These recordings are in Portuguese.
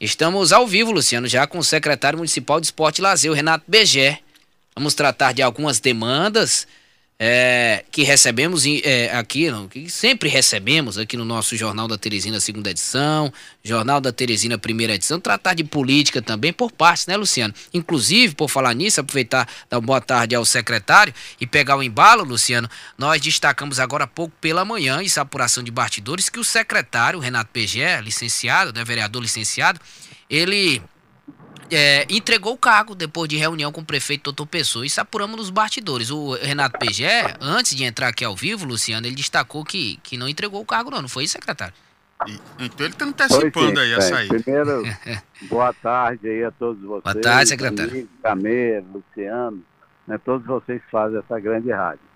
Estamos ao vivo, Luciano, já com o secretário municipal de Esporte e Lazer, o Renato Begé. Vamos tratar de algumas demandas é, que recebemos é, aqui, não, que sempre recebemos aqui no nosso Jornal da Teresina, segunda edição, Jornal da Teresina, primeira edição, tratar de política também por partes, né, Luciano? Inclusive, por falar nisso, aproveitar dar boa tarde ao secretário e pegar o embalo, Luciano, nós destacamos agora há pouco pela manhã, isso é apuração de bastidores, que o secretário, Renato Pegé, licenciado, né, vereador licenciado, ele é, entregou o cargo depois de reunião com o prefeito Doutor Pessoa. Isso apuramos nos bastidores. O Renato Pegé, antes de entrar aqui ao vivo, Luciano, ele destacou que, que não entregou o cargo, não. Não foi isso, secretário? Então ele está antecipando aí a saída. Primeiro, boa tarde aí a todos vocês. Boa tarde, secretário. Camelo, Luciano, né, todos vocês que fazem essa grande rádio.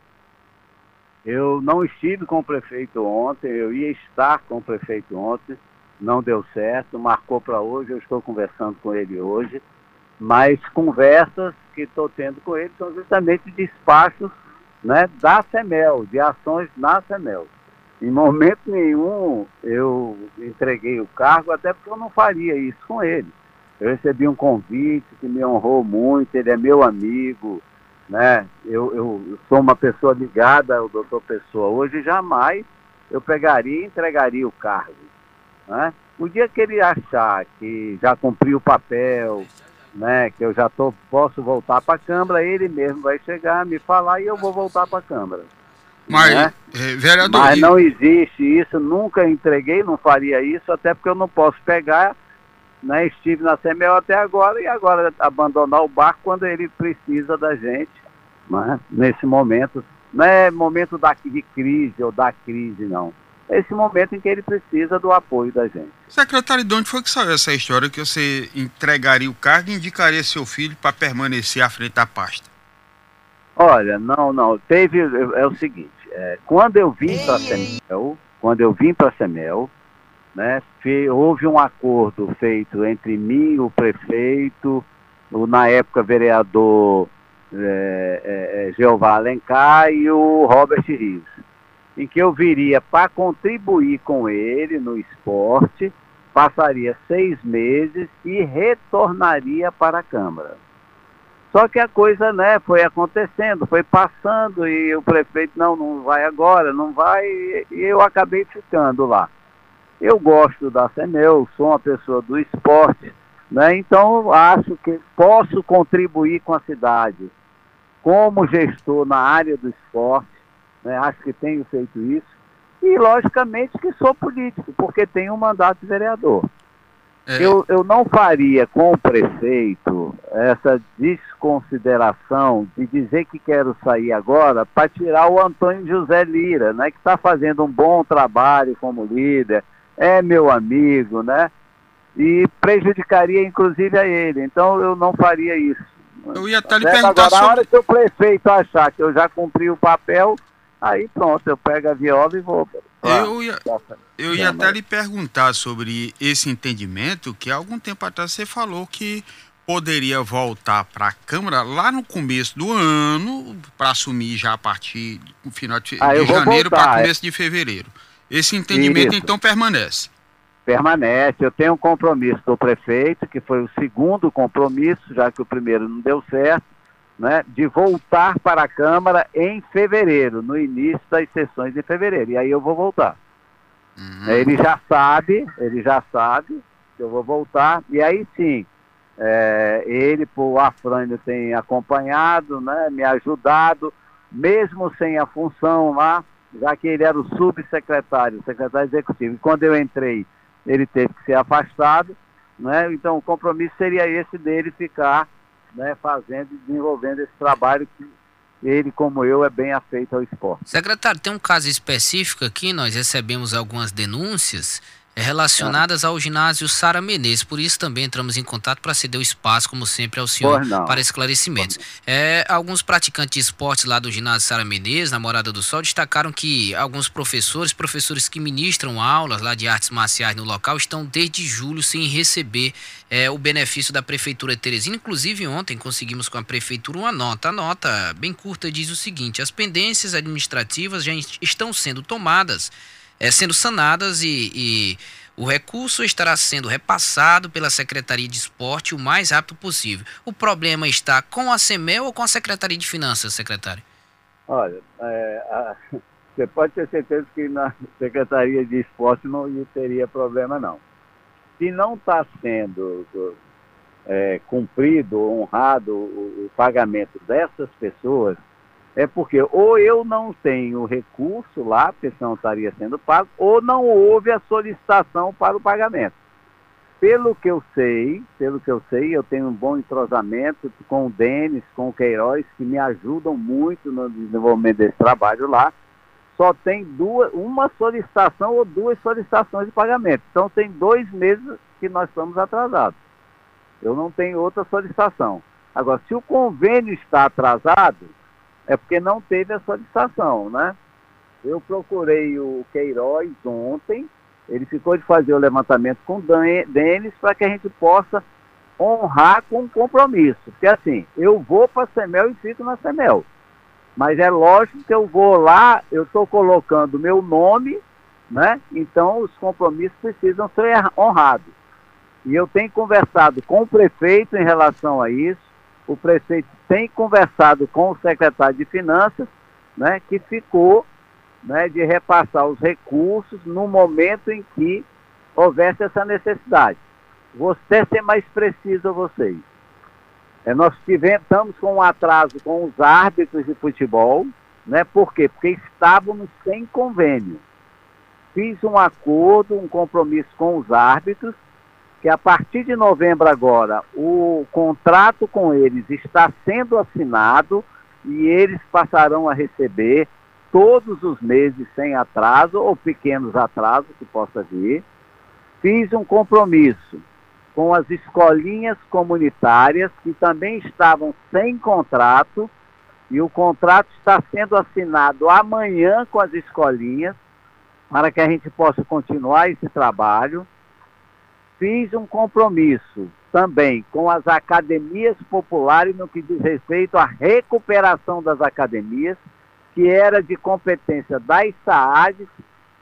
Eu não estive com o prefeito ontem, eu ia estar com o prefeito ontem, não deu certo, marcou para hoje, eu estou conversando com ele hoje, mas conversas que estou tendo com ele são justamente despachos né, da CEMEL, de ações na CEMEL. Em momento nenhum eu entreguei o cargo, até porque eu não faria isso com ele. Eu recebi um convite que me honrou muito, ele é meu amigo, né? Eu, eu sou uma pessoa ligada ao doutor Pessoa. Hoje jamais eu pegaria e entregaria o cargo. Né? O dia que ele achar que já cumpriu o papel, né, que eu já tô, posso voltar para a Câmara, ele mesmo vai chegar, me falar e eu vou voltar para a Câmara. Mas, né? é, vereador... Mas não existe isso, nunca entreguei, não faria isso, até porque eu não posso pegar, né, estive na CML até agora e agora abandonar o barco quando ele precisa da gente, né, nesse momento. Não é momento da, de crise ou da crise, não esse momento em que ele precisa do apoio da gente. Secretário, de onde foi que saiu essa história que você entregaria o cargo e indicaria seu filho para permanecer à frente da pasta? Olha, não, não. Teve. É o seguinte, é, quando eu vim para a Semel, quando eu vim para a Semel, né, houve um acordo feito entre mim, o prefeito, o na época vereador é, é, é Jeová Alencar e o Robert Rios em que eu viria para contribuir com ele no esporte, passaria seis meses e retornaria para a Câmara. Só que a coisa né, foi acontecendo, foi passando e o prefeito, não, não vai agora, não vai, e eu acabei ficando lá. Eu gosto da CEMEU, sou uma pessoa do esporte, né, então acho que posso contribuir com a cidade como gestor na área do esporte, né? acho que tenho feito isso, e logicamente que sou político, porque tenho um mandato de vereador. É. Eu, eu não faria com o prefeito essa desconsideração de dizer que quero sair agora para tirar o Antônio José Lira, né, que está fazendo um bom trabalho como líder, é meu amigo, né? E prejudicaria inclusive a ele. Então eu não faria isso. Eu ia até lhe perguntar agora, sobre... Na hora que o prefeito achar que eu já cumpri o papel, Aí pronto, eu pego a viola e vou. eu ia, eu ia até lhe perguntar sobre esse entendimento que há algum tempo atrás você falou que poderia voltar para a Câmara lá no começo do ano para assumir já a partir do final de, ah, de janeiro para é. começo de fevereiro. Esse entendimento Isso. então permanece. Permanece. Eu tenho um compromisso do prefeito, que foi o segundo compromisso, já que o primeiro não deu certo né, de voltar para a Câmara em fevereiro, no início das sessões de fevereiro. E aí eu vou voltar. Uhum. Ele já sabe, ele já sabe que eu vou voltar. E aí sim, é, ele, por Afrânio, tem acompanhado, né, me ajudado, mesmo sem a função lá, já que ele era o subsecretário, secretário executivo. E quando eu entrei, ele teve que ser afastado. Né? Então o compromisso seria esse dele ficar né, fazendo e desenvolvendo esse trabalho que ele, como eu, é bem afeito ao esporte. Secretário, tem um caso específico aqui, nós recebemos algumas denúncias relacionadas ao ginásio Sara Menezes. Por isso também entramos em contato para ceder o espaço, como sempre, ao senhor para esclarecimentos. É, alguns praticantes de esportes lá do ginásio Sara Menezes, na Morada do Sol, destacaram que alguns professores, professores que ministram aulas lá de artes marciais no local, estão desde julho sem receber é, o benefício da Prefeitura de Teresina. Inclusive, ontem conseguimos com a Prefeitura uma nota. A nota, bem curta, diz o seguinte: as pendências administrativas já estão sendo tomadas é, sendo sanadas e, e O recurso estará sendo repassado pela Secretaria de Esporte o mais rápido possível. O problema está com a CEMEL ou com a Secretaria de Finanças, secretário? Olha, é, a, você pode ter certeza que na Secretaria de Esporte não teria problema, não. Se não está sendo é, cumprido, honrado o, o pagamento dessas pessoas, é porque ou eu não tenho recurso lá, porque senão estaria sendo pago, ou não houve a solicitação para o pagamento. Pelo que eu sei, pelo que eu sei, eu tenho um bom entrosamento com o Denis, com o Queiroz, que me ajudam muito no desenvolvimento desse trabalho lá. Só tem duas, uma solicitação ou duas solicitações de pagamento. Então tem dois meses que nós estamos atrasados. Eu não tenho outra solicitação. Agora, se o convênio está atrasado, é porque não teve a solicitação, né? Eu procurei o Queiroz ontem, ele ficou de fazer o levantamento com o Denis para que a gente possa honrar com um compromisso. Porque assim, eu vou para a Semel e fico na Semel. Mas é lógico que eu vou lá, eu estou colocando meu nome, né? Então os compromissos precisam ser honrados. E eu tenho conversado com o prefeito em relação a isso o prefeito tem conversado com o secretário de Finanças, né, que ficou né, de repassar os recursos no momento em que houvesse essa necessidade. Até ser mais preciso a vocês. É, nós tivemos, estamos com um atraso com os árbitros de futebol, né? Por quê? Porque estávamos sem convênio. Fiz um acordo, um compromisso com os árbitros, que a partir de novembro agora o contrato com eles está sendo assinado e eles passarão a receber todos os meses sem atraso ou pequenos atrasos que possa vir. Fiz um compromisso com as escolinhas comunitárias que também estavam sem contrato e o contrato está sendo assinado amanhã com as escolinhas para que a gente possa continuar esse trabalho fiz um compromisso também com as academias populares no que diz respeito à recuperação das academias, que era de competência das SAADs,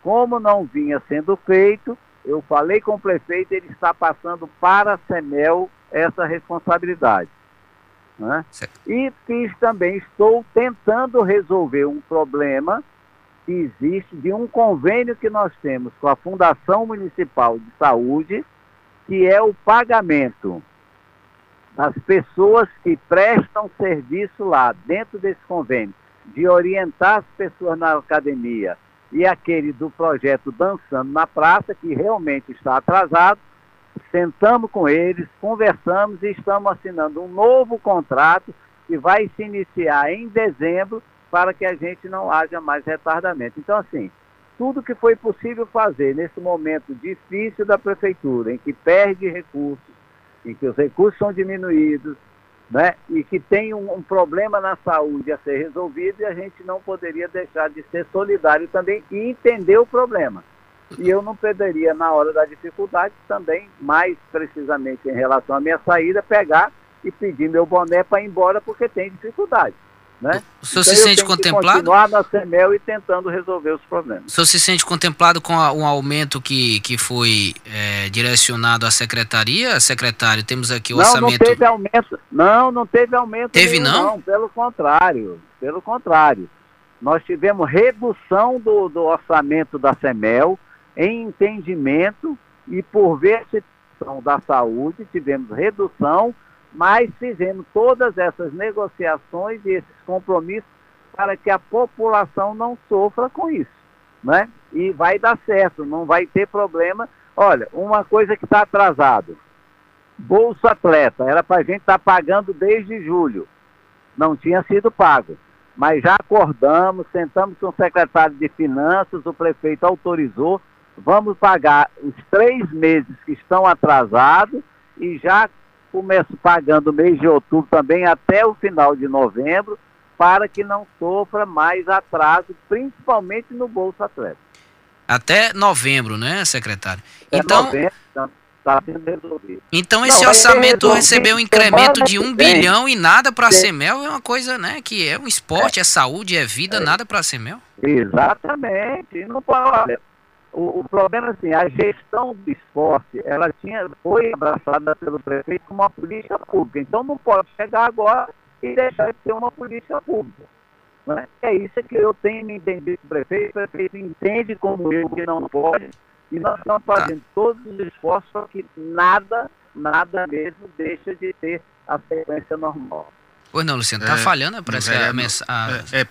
como não vinha sendo feito, eu falei com o prefeito, ele está passando para a CEMEL essa responsabilidade. Né? E fiz também, estou tentando resolver um problema que existe de um convênio que nós temos com a Fundação Municipal de Saúde, que é o pagamento das pessoas que prestam serviço lá, dentro desse convênio, de orientar as pessoas na academia e aquele do projeto Dançando na Praça, que realmente está atrasado, sentamos com eles, conversamos e estamos assinando um novo contrato que vai se iniciar em dezembro para que a gente não haja mais retardamento. Então, assim, tudo que foi possível fazer nesse momento difícil da prefeitura, em que perde recursos, em que os recursos são diminuídos, né, e que tem um, um, problema na saúde a ser resolvido, e a gente não poderia deixar de ser solidário também e entender o problema. E eu não poderia, na hora da dificuldade, também, mais precisamente em relação à minha saída, pegar e pedir meu boné para ir embora porque tem dificuldade. Né? O senhor então, se sente contemplado? continuar na CEMEL e tentando resolver os problemas. O senhor se sente contemplado com a, um aumento que, que foi é, direcionado à secretaria? Secretário, temos aqui o não, orçamento. Não, teve aumento. Não, não teve aumento. Teve nenhum, não? não? Pelo contrário. Pelo contrário. Nós tivemos redução do, do orçamento da CEMEL em entendimento e por ver situação da saúde, tivemos redução mas fizemos todas essas negociações e esses compromissos para que a população não sofra com isso, né? E vai dar certo, não vai ter problema. Olha, uma coisa que está atrasado, Bolsa Atleta, era para a gente estar tá pagando desde julho, não tinha sido pago. Mas já acordamos, sentamos com o secretário de Finanças, o prefeito autorizou, vamos pagar os três meses que estão atrasados e já começo pagando o mês de outubro também até o final de novembro, para que não sofra mais atraso, principalmente no Bolsa Atlético. Até novembro, né, secretário? Até então, novembro, está sendo resolvido. Então esse não, orçamento recebeu um incremento de um bilhão e nada para a Semel é uma coisa, né, que é um esporte, é, é saúde, é vida, é. nada para a Semel. Exatamente. Não pode, o, o, problema assim, a gestão do esporte, ela tinha, foi abraçada pelo prefeito como uma política pública. Então não pode chegar agora e deixar de ser uma política pública. Né? É isso que eu tenho entendido do prefeito, o prefeito entende como eu que não pode, e nós estamos fazendo tá. todos os esforços para que nada, nada mesmo deixa de ter a sequência normal. Pois não, Luciano, tá é, falhando, parece é, a, é, é,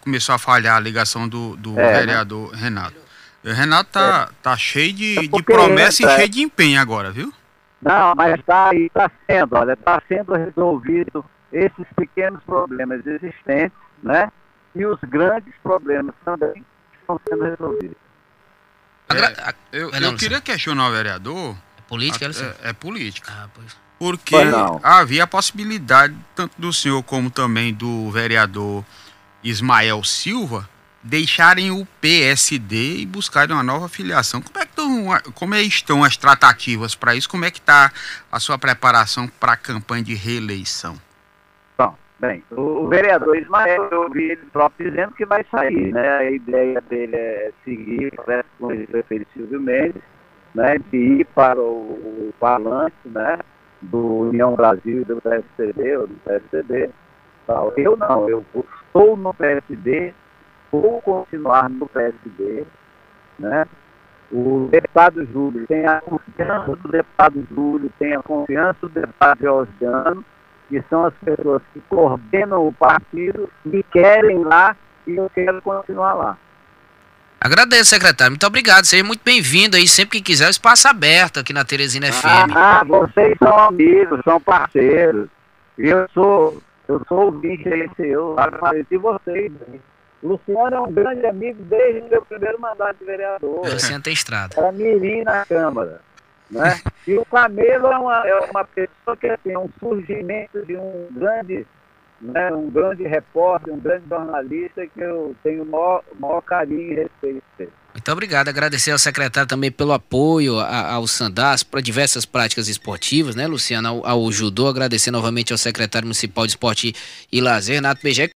começou a falhar a ligação do, do é, né? vereador né? Renato. O Renato tá, é. tá cheio de, é de promessa e cheio de empenho agora, viu? Não, mas tá aí, tá sendo, olha, tá sendo resolvido esses pequenos problemas existentes, né? E os grandes problemas também estão sendo resolvidos. É, eu, eu queria questionar o vereador. É política, é, é, política. Ah, pois. Porque havia a possibilidade, tanto do senhor como também do vereador Ismael Silva, deixarem o PSD e buscarem uma nova filiação. Como é que estão, como é estão as tratativas para isso? Como é que está a sua preparação para a campanha de reeleição? Bom, bem, o, vereador Ismael, eu ouvi ele próprio dizendo que vai sair, né? A ideia dele é seguir com o prefeito Silvio Mendes, né? De ir para o, o falante, né? Do União Brasil e do PSDB, ou do PSDB. Eu não, eu estou no PSD, vou continuar no PSD, né? O deputado Júlio tem a confiança do deputado Júlio, tem a confiança do deputado Georgiano, que são as pessoas que coordenam o partido e querem lá e eu quero continuar lá. Agradeço, secretário. Muito obrigado. Seja muito bem-vindo aí. Sempre que quiser, o espaço aberto aqui na Teresina FM. Ah, vocês são amigos, são parceiros. Eu sou, eu sou ouvinte aí seu, agradeci vocês. Luciano é um grande amigo desde o meu primeiro mandato de vereador. Luciano tem estrada. Era mirim na Câmara. Né? E o Camelo é uma, é uma pessoa que assim, é um surgimento de um grande, né, um grande repórter, um grande jornalista que eu tenho o maior, maior carinho e respeito dele. Muito obrigado. Agradecer ao secretário também pelo apoio ao Sandás para diversas práticas esportivas, né, Luciano? Ao, ao judô. Agradecer novamente ao secretário municipal de esporte e lazer, Renato Bejé.